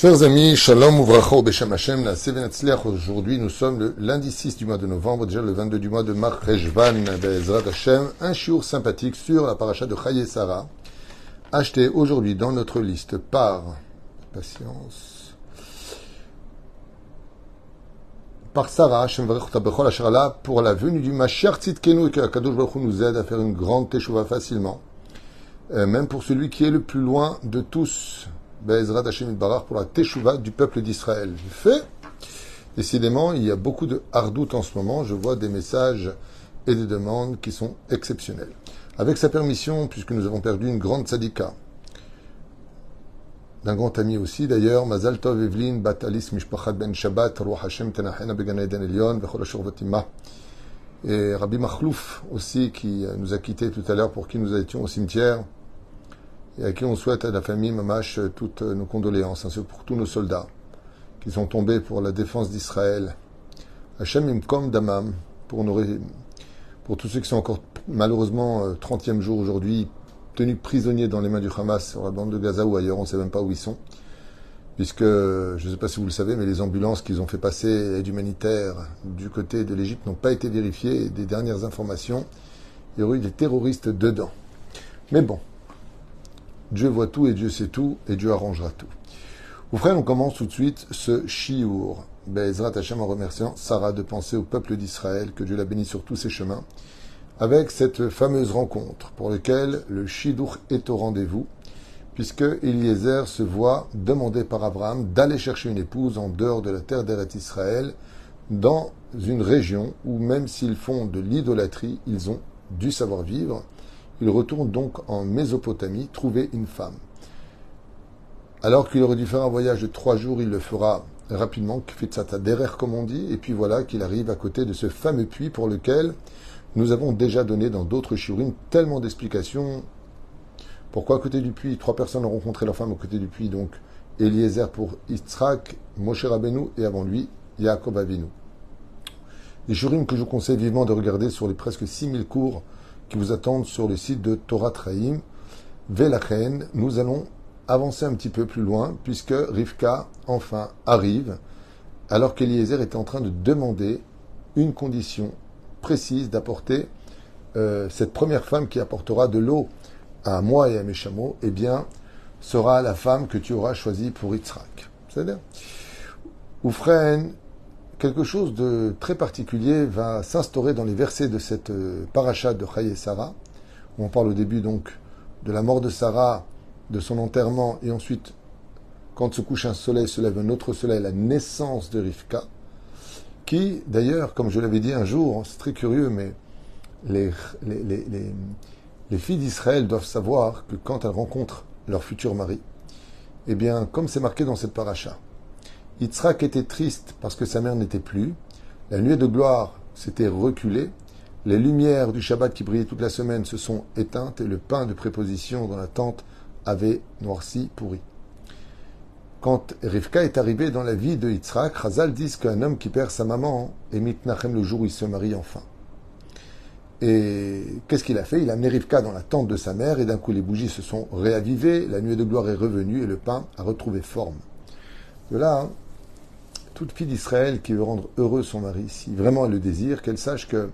Chers amis, Shalom Uvracha Beshem Hashem, la. Aujourd'hui, nous sommes le lundi 6 du mois de novembre, déjà le 22 du mois de Mar Rejvan, Bezrat Hashem. Un chiour sympathique sur la paracha de Chaye Sarah, acheté aujourd'hui dans notre liste par, patience, par Sarah, Hashem Asherala, pour la venue du Mashiach Tzidkenu et que Kadosh Baruch nous aide à faire une grande teshuva facilement. Euh, même pour celui qui est le plus loin de tous. Be'ezrat Hashem Barar pour la Teshuvah du peuple d'Israël. Fait. Décidément, il y a beaucoup de hardout en ce moment. Je vois des messages et des demandes qui sont exceptionnels. Avec sa permission, puisque nous avons perdu une grande sadika, d'un grand ami aussi d'ailleurs, Mazal Tov Evelyn Batalis Mishpachat Ben Shabbat, Ruach Hashem Tenachena Began Elion, Ashur Vatima. Et Rabbi Machlouf aussi, qui nous a quittés tout à l'heure, pour qui nous étions au cimetière et à qui on souhaite à la famille Mamash toutes nos condoléances, ainsi que pour tous nos soldats qui sont tombés pour la défense d'Israël. Hachem Imkom Damam, pour, nos, pour tous ceux qui sont encore malheureusement 30e jour aujourd'hui, tenus prisonniers dans les mains du Hamas sur la bande de Gaza ou ailleurs, on ne sait même pas où ils sont. Puisque, je ne sais pas si vous le savez, mais les ambulances qu'ils ont fait passer, aide humanitaire, du côté de l'Égypte, n'ont pas été vérifiées. Des dernières informations, il y aurait eu des terroristes dedans. Mais bon, Dieu voit tout et Dieu sait tout et Dieu arrangera tout. Vous frères, on commence tout de suite ce Shiour. Bezrat Hashem en remerciant Sarah de penser au peuple d'Israël, que Dieu la bénisse sur tous ses chemins, avec cette fameuse rencontre pour laquelle le Shidour est au rendez-vous, puisque Eliezer se voit demander par Abraham d'aller chercher une épouse en dehors de la terre d'Eret Israël, dans une région où même s'ils font de l'idolâtrie, ils ont du savoir-vivre, il retourne donc en Mésopotamie trouver une femme. Alors qu'il aurait dû faire un voyage de trois jours, il le fera rapidement, derrière comme on dit, et puis voilà qu'il arrive à côté de ce fameux puits pour lequel nous avons déjà donné dans d'autres chirurines tellement d'explications. Pourquoi à côté du puits? Trois personnes ont rencontré leur femme à côté du puits, donc Eliezer pour Yitzhak, Moshe Rabbeinu et avant lui, Yaakov Avinu. Les chirurines que je vous conseille vivement de regarder sur les presque 6000 cours qui vous attendent sur le site de Torah Traim, Velachen. Nous allons avancer un petit peu plus loin puisque Rivka enfin arrive alors qu'Eliezer est en train de demander une condition précise d'apporter euh, cette première femme qui apportera de l'eau à moi et à mes chameaux, eh bien, sera la femme que tu auras choisie pour Yitzhak. C'est-à-dire, Oufren, quelque chose de très particulier va s'instaurer dans les versets de cette paracha de Chaye Sarah, où on parle au début donc de la mort de Sarah, de son enterrement, et ensuite, quand se couche un soleil, se lève un autre soleil, la naissance de Rivka, qui, d'ailleurs, comme je l'avais dit un jour, c'est très curieux, mais les filles d'Israël doivent savoir que quand elles rencontrent leur futur mari, eh bien, comme c'est marqué dans cette paracha, Yitzhak était triste parce que sa mère n'était plus. La nuée de gloire s'était reculée. Les lumières du Shabbat qui brillaient toute la semaine se sont éteintes et le pain de préposition dans la tente avait noirci, pourri. Quand Rivka est arrivée dans la vie de Yitzhak, Chazal dit qu'un homme qui perd sa maman est mitnachem le jour où il se marie enfin. Et qu'est-ce qu'il a fait? Il a amené Rivka dans la tente de sa mère et d'un coup les bougies se sont réavivées, la nuée de gloire est revenue et le pain a retrouvé forme. De là, hein, toute fille d'Israël qui veut rendre heureux son mari, si vraiment elle le désire, qu'elle sache que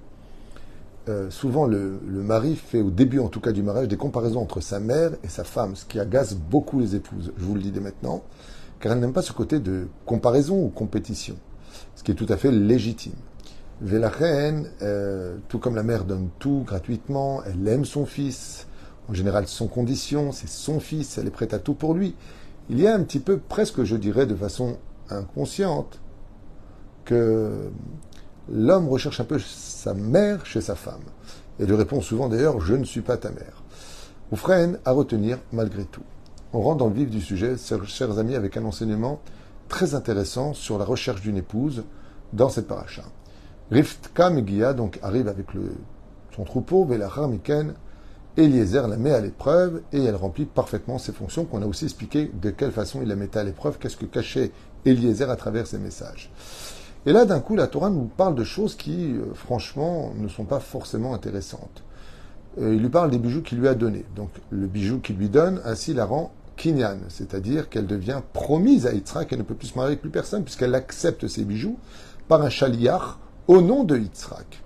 euh, souvent le, mari fait, au début en tout cas du mariage, des comparaisons entre sa mère et sa femme, ce qui agace beaucoup les épouses, je vous le dis dès maintenant, car elles n'aiment pas ce côté de comparaison ou compétition, ce qui est tout à fait légitime. Vélachen, euh, tout comme la mère donne tout gratuitement, elle aime son fils, en général sans condition, c'est son fils, elle est prête à tout pour lui. Il y a un petit peu, presque je dirais de façon inconsciente que l'homme recherche un peu sa mère chez sa femme. Et lui répond souvent d'ailleurs Je ne suis pas ta mère. Ou freine à retenir malgré tout. On rentre dans le vif du sujet, chers amis, avec un enseignement très intéressant sur la recherche d'une épouse dans cette paracha. Riftka Megia donc arrive avec le, son troupeau, Velachar Miken, Eliezer la met à l'épreuve et elle remplit parfaitement ses fonctions qu'on a aussi expliqué de quelle façon il la mettait à l'épreuve, qu'est-ce que cachait Eliezer à travers ses messages. Et là, d'un coup, la Torah nous parle de choses qui, euh, franchement, ne sont pas forcément intéressantes. Euh, il lui parle des bijoux qu'il lui a donnés. Donc, le bijou qu'il lui donne, ainsi, la rend kinyan, c'est-à-dire qu'elle devient promise à Yitzhak, elle ne peut plus se marier avec plus personne, puisqu'elle accepte ses bijoux par un chaliach au nom de Yitzhak.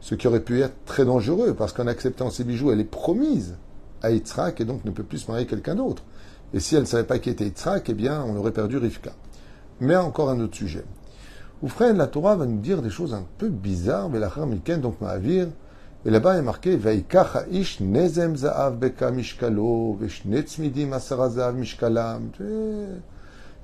Ce qui aurait pu être très dangereux, parce qu'en acceptant ses bijoux, elle est promise à Yitzhak et donc ne peut plus se marier avec quelqu'un d'autre. Et si elle ne savait pas qui était Yitzhak, eh bien, on aurait perdu Rivka. Mais encore un autre sujet. Oufren, la Torah va nous dire des choses un peu bizarres, mais la donc Ma'avir, et là-bas est marqué Vaikach ha'ish nezem za'av beka mishkalo.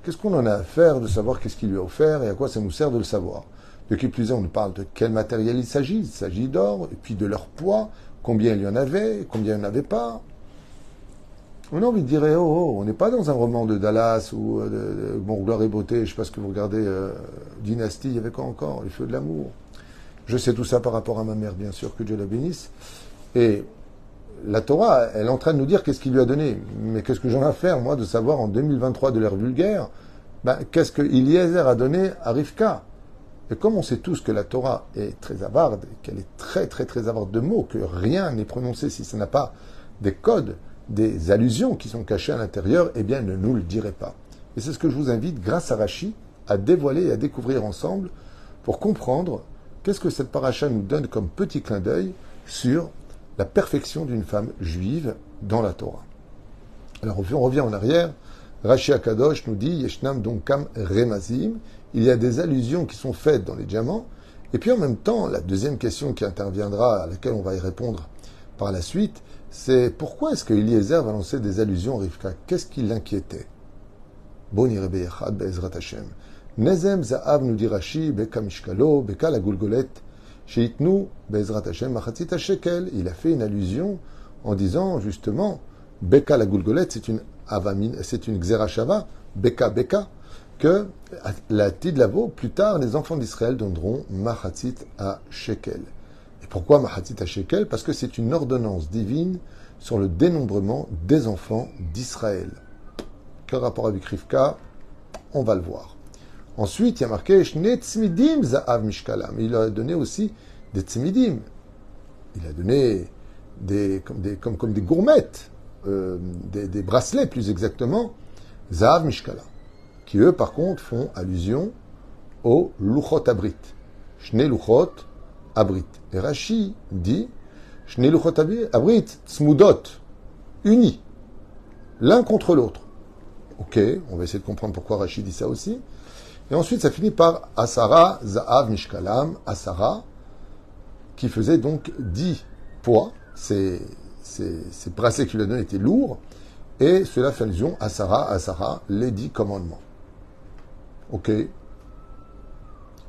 Qu'est-ce qu'on en a à faire de savoir qu'est-ce qu'il lui a offert et à quoi ça nous sert de le savoir? De qui plus on nous parle de quel matériel il s'agit. Il s'agit d'or, et puis de leur poids, combien il y en avait, combien il n'y en avait pas. On a envie de dire, oh, oh, on n'est pas dans un roman de Dallas ou euh, de, Bon, Gloire et Beauté, je ne sais pas ce que vous regardez, euh, Dynastie, il y avait quoi encore? Les Feux de l'amour. Je sais tout ça par rapport à ma mère, bien sûr, que Dieu la bénisse. Et la Torah, elle est en train de nous dire qu'est-ce qu'il lui a donné. Mais qu'est-ce que j'en ai à faire, moi, de savoir en 2023 de l'ère vulgaire, ben, qu'est-ce que Eliezer a donné à Rivka? Et comme on sait tous que la Torah est très avarde, qu'elle est très, très, très avarde de mots, que rien n'est prononcé si ça n'a pas des codes, des allusions qui sont cachées à l'intérieur, eh bien, ne nous le dirait pas. Et c'est ce que je vous invite, grâce à Rachi, à dévoiler et à découvrir ensemble pour comprendre qu'est-ce que cette paracha nous donne comme petit clin d'œil sur la perfection d'une femme juive dans la Torah. Alors, on revient en arrière. Rashi Akadosh nous dit Yeshnam Donkam Remazim. Il y a des allusions qui sont faites dans les diamants. Et puis en même temps, la deuxième question qui interviendra, à laquelle on va y répondre par la suite, c'est pourquoi est-ce que Eliezer va lancer des allusions à Rivka? Qu'est-ce qui l'inquiétait? Boni Bezrat Hashem. Nezem Za'av nous dit Beka Mishkalo, Beka la Gulgolet, Sheitnu Bezrat Hashem Machatzit Shekel. Il a fait une allusion en disant justement, Beka la Gulgolet, c'est une avamine, c'est une Xerashava, Beka Beka, que la Tidlavo, plus tard, les enfants d'Israël donneront Machatzit à Shekel. Pourquoi Mahatit Shekel Parce que c'est une ordonnance divine sur le dénombrement des enfants d'Israël. Quel rapport avec Rivka? On va le voir. Ensuite, il y a marqué tzmidim za'av mishkalam. Il a donné aussi des tzmidim. Il a donné comme, des, comme, des gourmettes, euh, des, des, bracelets plus exactement, za'av mishkalam. Qui eux, par contre, font allusion au luchot abrit. Shne luchot abrit. Et Rashi dit Shneluchot abrit smudot, unis, l'un contre l'autre. Ok, on va essayer de comprendre pourquoi Rashi dit ça aussi. Et ensuite, ça finit par Asara Za'av Mishkalam, Asara, qui faisait donc 10 poids. Ces, ces, ces bracelets qu'il a donnés étaient lourds. Et cela fait allusion à Sarah, à Sarah, les dix commandements. Ok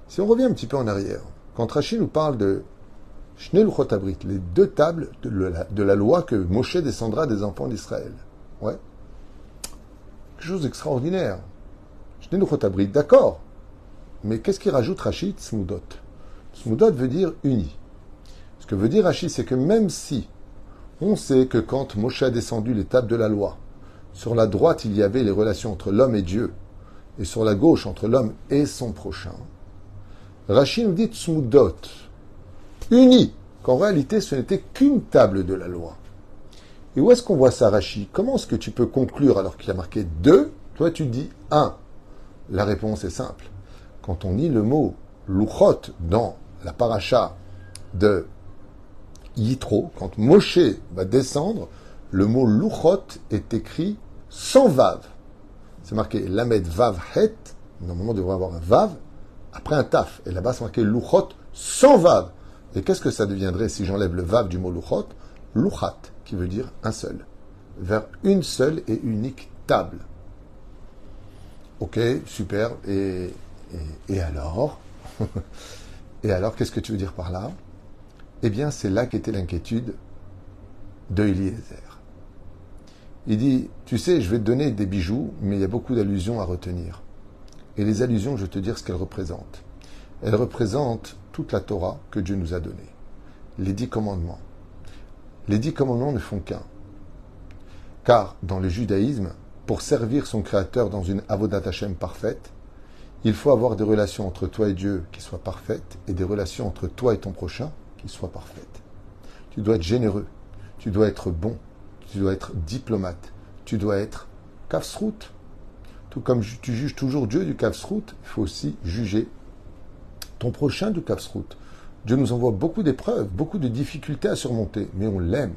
Si on revient un petit peu en arrière, quand Rashi nous parle de Shnei Abrit, les deux tables de la, loi que Moshe descendra des enfants d'Israël. Ouais. Quelque chose d'extraordinaire. Shnei Abrit, d'accord. Mais qu'est-ce qu'il rajoute Rachid? Smudot Smudot veut dire uni. Ce que veut dire Rachid, c'est que même si on sait que quand Moshe a descendu les tables de la loi, sur la droite il y avait les relations entre l'homme et Dieu, et sur la gauche entre l'homme et son prochain, Rachid nous dit Smudot unis, qu'en réalité ce n'était qu'une table de la loi. Et où est-ce qu'on voit ça, Rachi? Comment est-ce que tu peux conclure alors qu'il a marqué deux? Toi, tu dis un. La réponse est simple. Quand on lit le mot luchot dans la paracha de Yitro, quand Moshe va descendre, le mot luchot est écrit sans vav. C'est marqué lamed vav het. Normalement, on devrait avoir un vav après un taf. Et là-bas, c'est marqué luchot sans vav. Et qu'est-ce que ça deviendrait si j'enlève le vav du mot luchot? Luchat, qui veut dire un seul. Vers une seule et unique table. Ok, super. Et, et, alors? Et alors, qu'est-ce que tu veux dire par là? Eh bien, c'est là qu'était l'inquiétude de Eliezer. Il dit, tu sais, je vais te donner des bijoux, mais il y a beaucoup d'allusions à retenir. Et les allusions, je vais te dire ce qu'elles représentent. Elles représentent toute la Torah que Dieu nous a donnée. Les dix commandements. Les dix commandements ne font qu'un. Car dans le judaïsme, pour servir son Créateur dans une avodat Hashem parfaite, il faut avoir des relations entre toi et Dieu qui soient parfaites et des relations entre toi et ton prochain qui soient parfaites. Tu dois être généreux, tu dois être bon, tu dois être diplomate, tu dois être Kafsrout. Comme tu juges toujours Dieu du Kafsrout, il faut aussi juger ton prochain du Kafsrout. Dieu nous envoie beaucoup d'épreuves, beaucoup de difficultés à surmonter, mais on l'aime.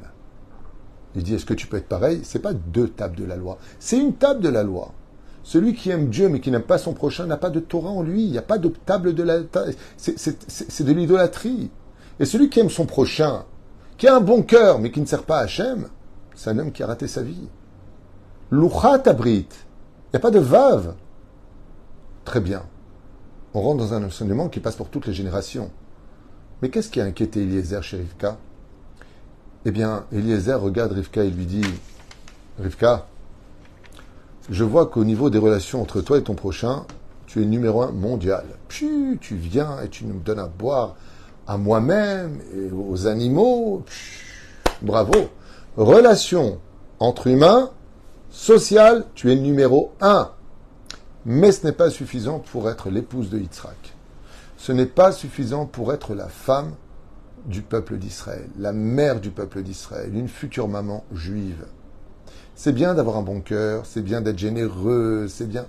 Il dit, est-ce que tu peux être pareil? C'est pas deux tables de la loi, c'est une table de la loi. Celui qui aime Dieu mais qui n'aime pas son prochain n'a pas de Torah en lui. Il n'y a pas de table de la... C'est de l'idolâtrie. Et celui qui aime son prochain, qui a un bon cœur mais qui ne sert pas à Hachem, c'est un homme qui a raté sa vie. Louchat abrit. Il n'y a pas de vave. Très bien. On rentre dans un enseignement qui passe pour toutes les générations. Mais qu'est-ce qui a inquiété Eliezer chez Rivka? Eh bien, Eliezer regarde Rivka et lui dit Rivka, je vois qu'au niveau des relations entre toi et ton prochain, tu es numéro un mondial. Puis tu viens et tu nous donnes à boire à moi-même et aux animaux. bravo. Relation entre humains, sociale, tu es numéro un. Mais ce n'est pas suffisant pour être l'épouse de Yitzhak. Ce n'est pas suffisant pour être la femme du peuple d'Israël, la mère du peuple d'Israël, une future maman juive. C'est bien d'avoir un bon cœur, c'est bien d'être généreux, c'est bien.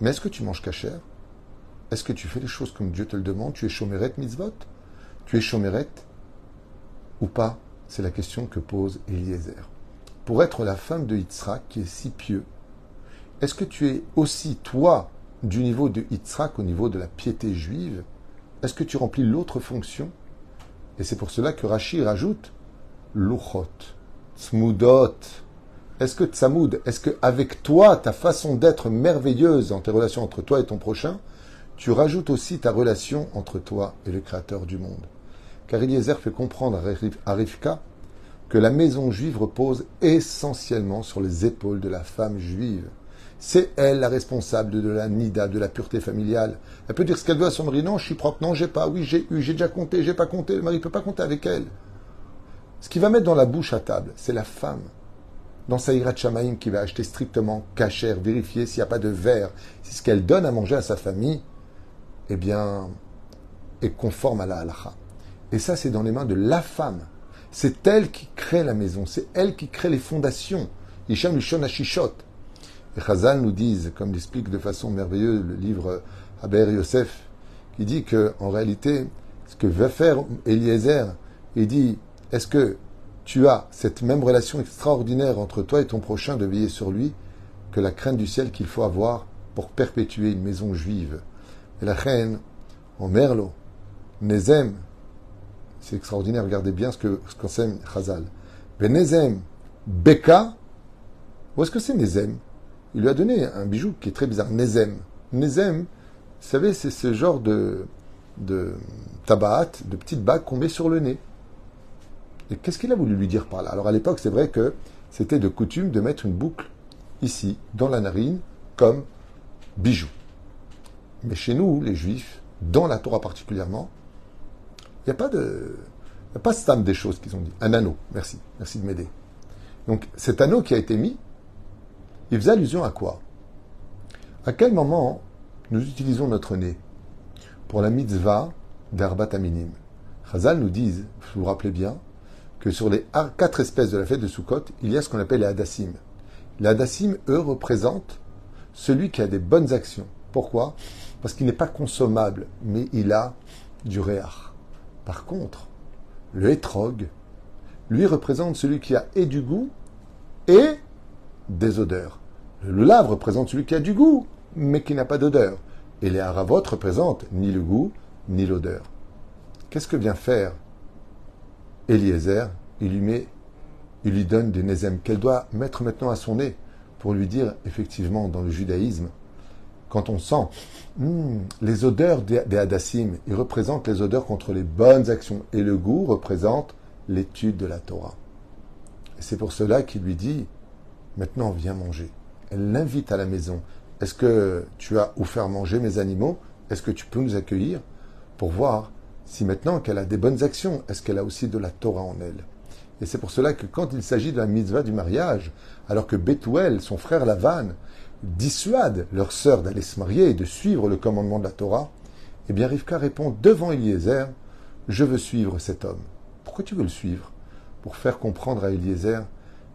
Mais est-ce que tu manges cachère Est-ce que tu fais les choses comme Dieu te le demande? Tu es chomeret mitzvot? Tu es chomeret ou pas? C'est la question que pose Eliezer. Pour être la femme de Yitzhak qui est si pieux, est-ce que tu es aussi, toi, du niveau de Yitzhak au niveau de la piété juive? Est-ce que tu remplis l'autre fonction? Et c'est pour cela que Rashi rajoute Luchot, Smudot, est-ce que Tsamoud, est-ce que avec toi, ta façon d'être merveilleuse dans tes relations entre toi et ton prochain, tu rajoutes aussi ta relation entre toi et le Créateur du monde? Car Eliezer fait comprendre à Rivka que la maison juive repose essentiellement sur les épaules de la femme juive. C'est elle la responsable de la nida, de la pureté familiale. Elle peut dire ce qu'elle veut à son mari. Non, je suis propre. Non, j'ai pas. Oui, j'ai eu. J'ai déjà compté. J'ai pas compté. Le mari peut pas compter avec elle. Ce qui va mettre dans la bouche à table, c'est la femme dans Saïrat Shamaim qui va acheter strictement cachère, vérifier s'il n'y a pas de verre, si ce qu'elle donne à manger à sa famille, eh bien, est conforme à la halacha. Et ça, c'est dans les mains de la femme. C'est elle qui crée la maison, c'est elle qui crée les fondations. Isham Lushon Ashishot. Et Chazal nous disent, comme l'explique de façon merveilleuse le livre Aber Yosef, qui dit que, en réalité, ce que va faire Eliezer, il dit, est-ce que tu as cette même relation extraordinaire entre toi et ton prochain de veiller sur lui que la crainte du ciel qu'il faut avoir pour perpétuer une maison juive? Et la reine, en Nezem, c'est extraordinaire, regardez bien ce que ce qu'enseigne Chazal. Nezem, Beka, où est-ce que c'est Nezem? Il lui a donné un bijou qui est très bizarre, Nezem. Nezem, vous savez, c'est ce genre de, de tabaat, de petites bagues qu'on met sur le nez. Et qu'est-ce qu'il a voulu lui dire par là? Alors à l'époque, c'est vrai que c'était de coutume de mettre une boucle ici, dans la narine, comme bijou. Mais chez nous, les juifs, dans la Torah particulièrement, n'y a pas de. Stam des choses qu'ils ont dit. Un anneau. Merci. Merci de m'aider. Donc cet anneau qui a été mis, il faisait allusion à quoi? À quel moment nous utilisons notre nez Pour la mitzvah d'Arbat Aminim? Chazal nous dit, vous vous rappelez bien, que sur les quatre espèces de la fête de Sukkot, il y a ce qu'on appelle les Hadassim. Les Hadassim, eux, représentent celui qui a des bonnes actions. Pourquoi? Parce qu'il n'est pas consommable, mais il a du réach. Par contre, le hétrog, lui, représente celui qui a et du goût et des odeurs. Le lave représente celui qui a du goût, mais qui n'a pas d'odeur. Et les haravot représentent ni le goût, ni l'odeur. Qu'est-ce que vient faire Eliezer, il lui met, il lui donne des nézem qu'elle doit mettre maintenant à son nez pour lui dire, effectivement, dans le judaïsme, quand on sent hmm, les odeurs des, hadassim, ils représentent les odeurs contre les bonnes actions, et le goût représente l'étude de la Torah. Et c'est pour cela qu'il lui dit, maintenant viens manger. Elle l'invite à la maison. Est-ce que tu as faire manger mes animaux? Est-ce que tu peux nous accueillir? Pour voir si maintenant qu'elle a des bonnes actions, est-ce qu'elle a aussi de la Torah en elle? Et c'est pour cela que quand il s'agit de la mitzvah du mariage, alors que Bethuel, son frère Lavan, dissuade leur sœur d'aller se marier et de suivre le commandement de la Torah, eh bien Rivka répond devant Eliezer, je veux suivre cet homme. Pourquoi tu veux le suivre? Pour faire comprendre à Eliezer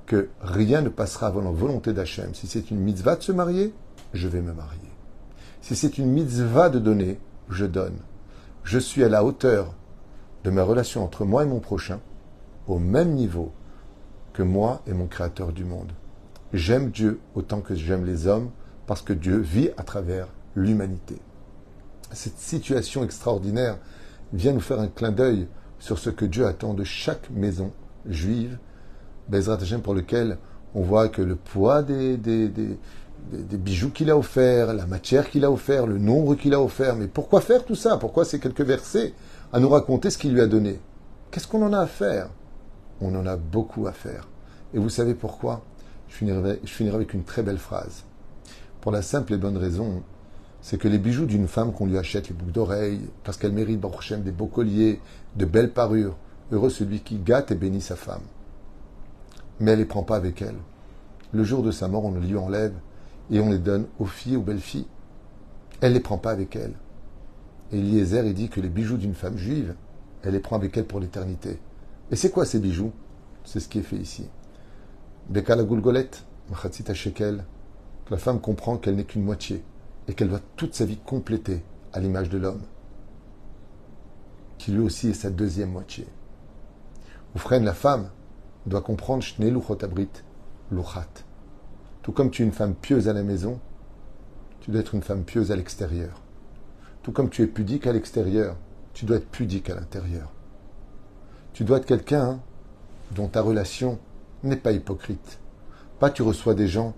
que rien ne passera avant la volonté d'Hachem. Si c'est une mitzvah de se marier, je vais me marier. Si c'est une mitzvah de donner, je donne. Je suis à la hauteur de ma relation entre moi et mon prochain, au même niveau que moi et mon Créateur du monde. J'aime Dieu autant que j'aime les hommes, parce que Dieu vit à travers l'humanité. Cette situation extraordinaire vient nous faire un clin d'œil sur ce que Dieu attend de chaque maison juive, Bezrat Hashem, pour lequel on voit que le poids des, bijoux qu'il a offerts, la matière qu'il a offert, le nombre qu'il a offert. Mais pourquoi faire tout ça? Pourquoi ces quelques versets à nous raconter ce qu'il lui a donné? Qu'est-ce qu'on en a à faire? On en a beaucoup à faire. Et vous savez pourquoi? Je finirai, avec une très belle phrase. Pour la simple et bonne raison, c'est que les bijoux d'une femme qu'on lui achète, les boucles d'oreilles, parce qu'elle mérite Baruch des beaux colliers, de belles parures, heureux celui qui gâte et bénit sa femme. Mais elle ne les prend pas avec elle. Le jour de sa mort, on le lui enlève et on les donne aux filles, aux belles filles. Elle ne les prend pas avec elle. Et Eliezer, il dit que les bijoux d'une femme juive, elle les prend avec elle pour l'éternité. Et c'est quoi ces bijoux? C'est ce qui est fait ici. Bekala Gulgolette, Machatzita Shekel, la femme comprend qu'elle n'est qu'une moitié et qu'elle doit toute sa vie compléter à l'image de l'homme, qui lui aussi est sa deuxième moitié. Ou freine la femme doit comprendre Shne Luchotabrit, Luchat. Tout comme tu es une femme pieuse à la maison, tu dois être une femme pieuse à l'extérieur. Tout comme tu es pudique à l'extérieur, tu dois être pudique à l'intérieur. Tu dois être quelqu'un dont ta relation n'est pas hypocrite. Pas tu reçois des gens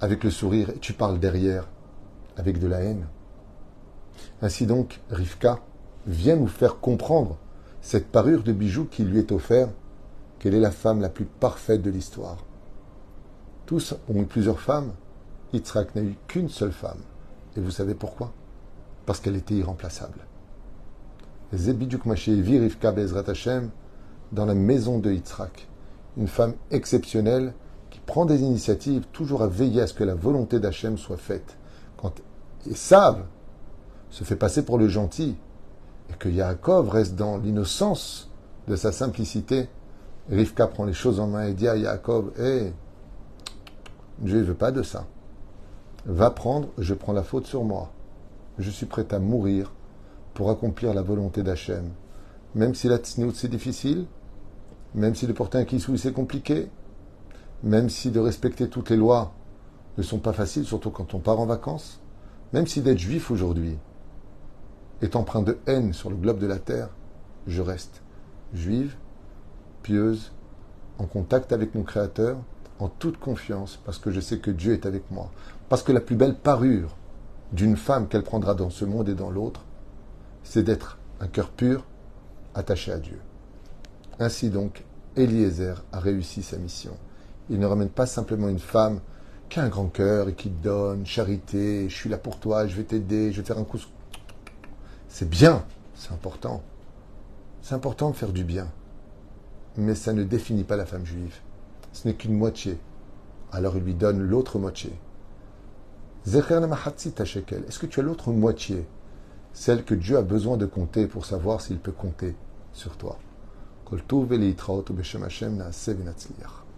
avec le sourire et tu parles derrière avec de la haine. Ainsi donc, Rivka vient nous faire comprendre cette parure de bijoux qui lui est offerte, qu'elle est la femme la plus parfaite de l'histoire. Tous ont eu plusieurs femmes. Yitzhak n'a eu qu'une seule femme. Et vous savez pourquoi? Parce qu'elle était irremplaçable. Zebidjuk Mashevi Rivka Bezrat Hashem dans la maison de Yitzhak. Une femme exceptionnelle qui prend des initiatives toujours à veiller à ce que la volonté d'Hachem soit faite. Quand savent se fait passer pour le gentil et que Yaakov reste dans l'innocence de sa simplicité, Rivka prend les choses en main et dit à Yaakov Hé, Dieu ne veut pas de ça. Va prendre, je prends la faute sur moi. Je suis prêt à mourir pour accomplir la volonté d'Hachem. Même si la tsniout c'est difficile, même si de porter un kissou c'est compliqué, même si de respecter toutes les lois ne sont pas faciles, surtout quand on part en vacances, même si d'être juif aujourd'hui est empreint de haine sur le globe de la terre, je reste juive, pieuse, en contact avec mon Créateur, en toute confiance, parce que je sais que Dieu est avec moi. Parce que la plus belle parure d'une femme qu'elle prendra dans ce monde et dans l'autre, c'est d'être un cœur pur, attaché à Dieu. Ainsi donc, Eliezer a réussi sa mission. Il ne ramène pas simplement une femme qui a un grand cœur et qui donne, charité, je suis là pour toi, je vais t'aider, je vais faire un coup. C'est bien, c'est important. C'est important de faire du bien. Mais ça ne définit pas la femme juive ce n'est qu'une moitié. Alors il lui donne l'autre moitié. Est-ce que tu as l'autre moitié? Celle que Dieu a besoin de compter pour savoir s'il peut compter sur toi. Le tourvel est trop tôt, mais je ne sais pas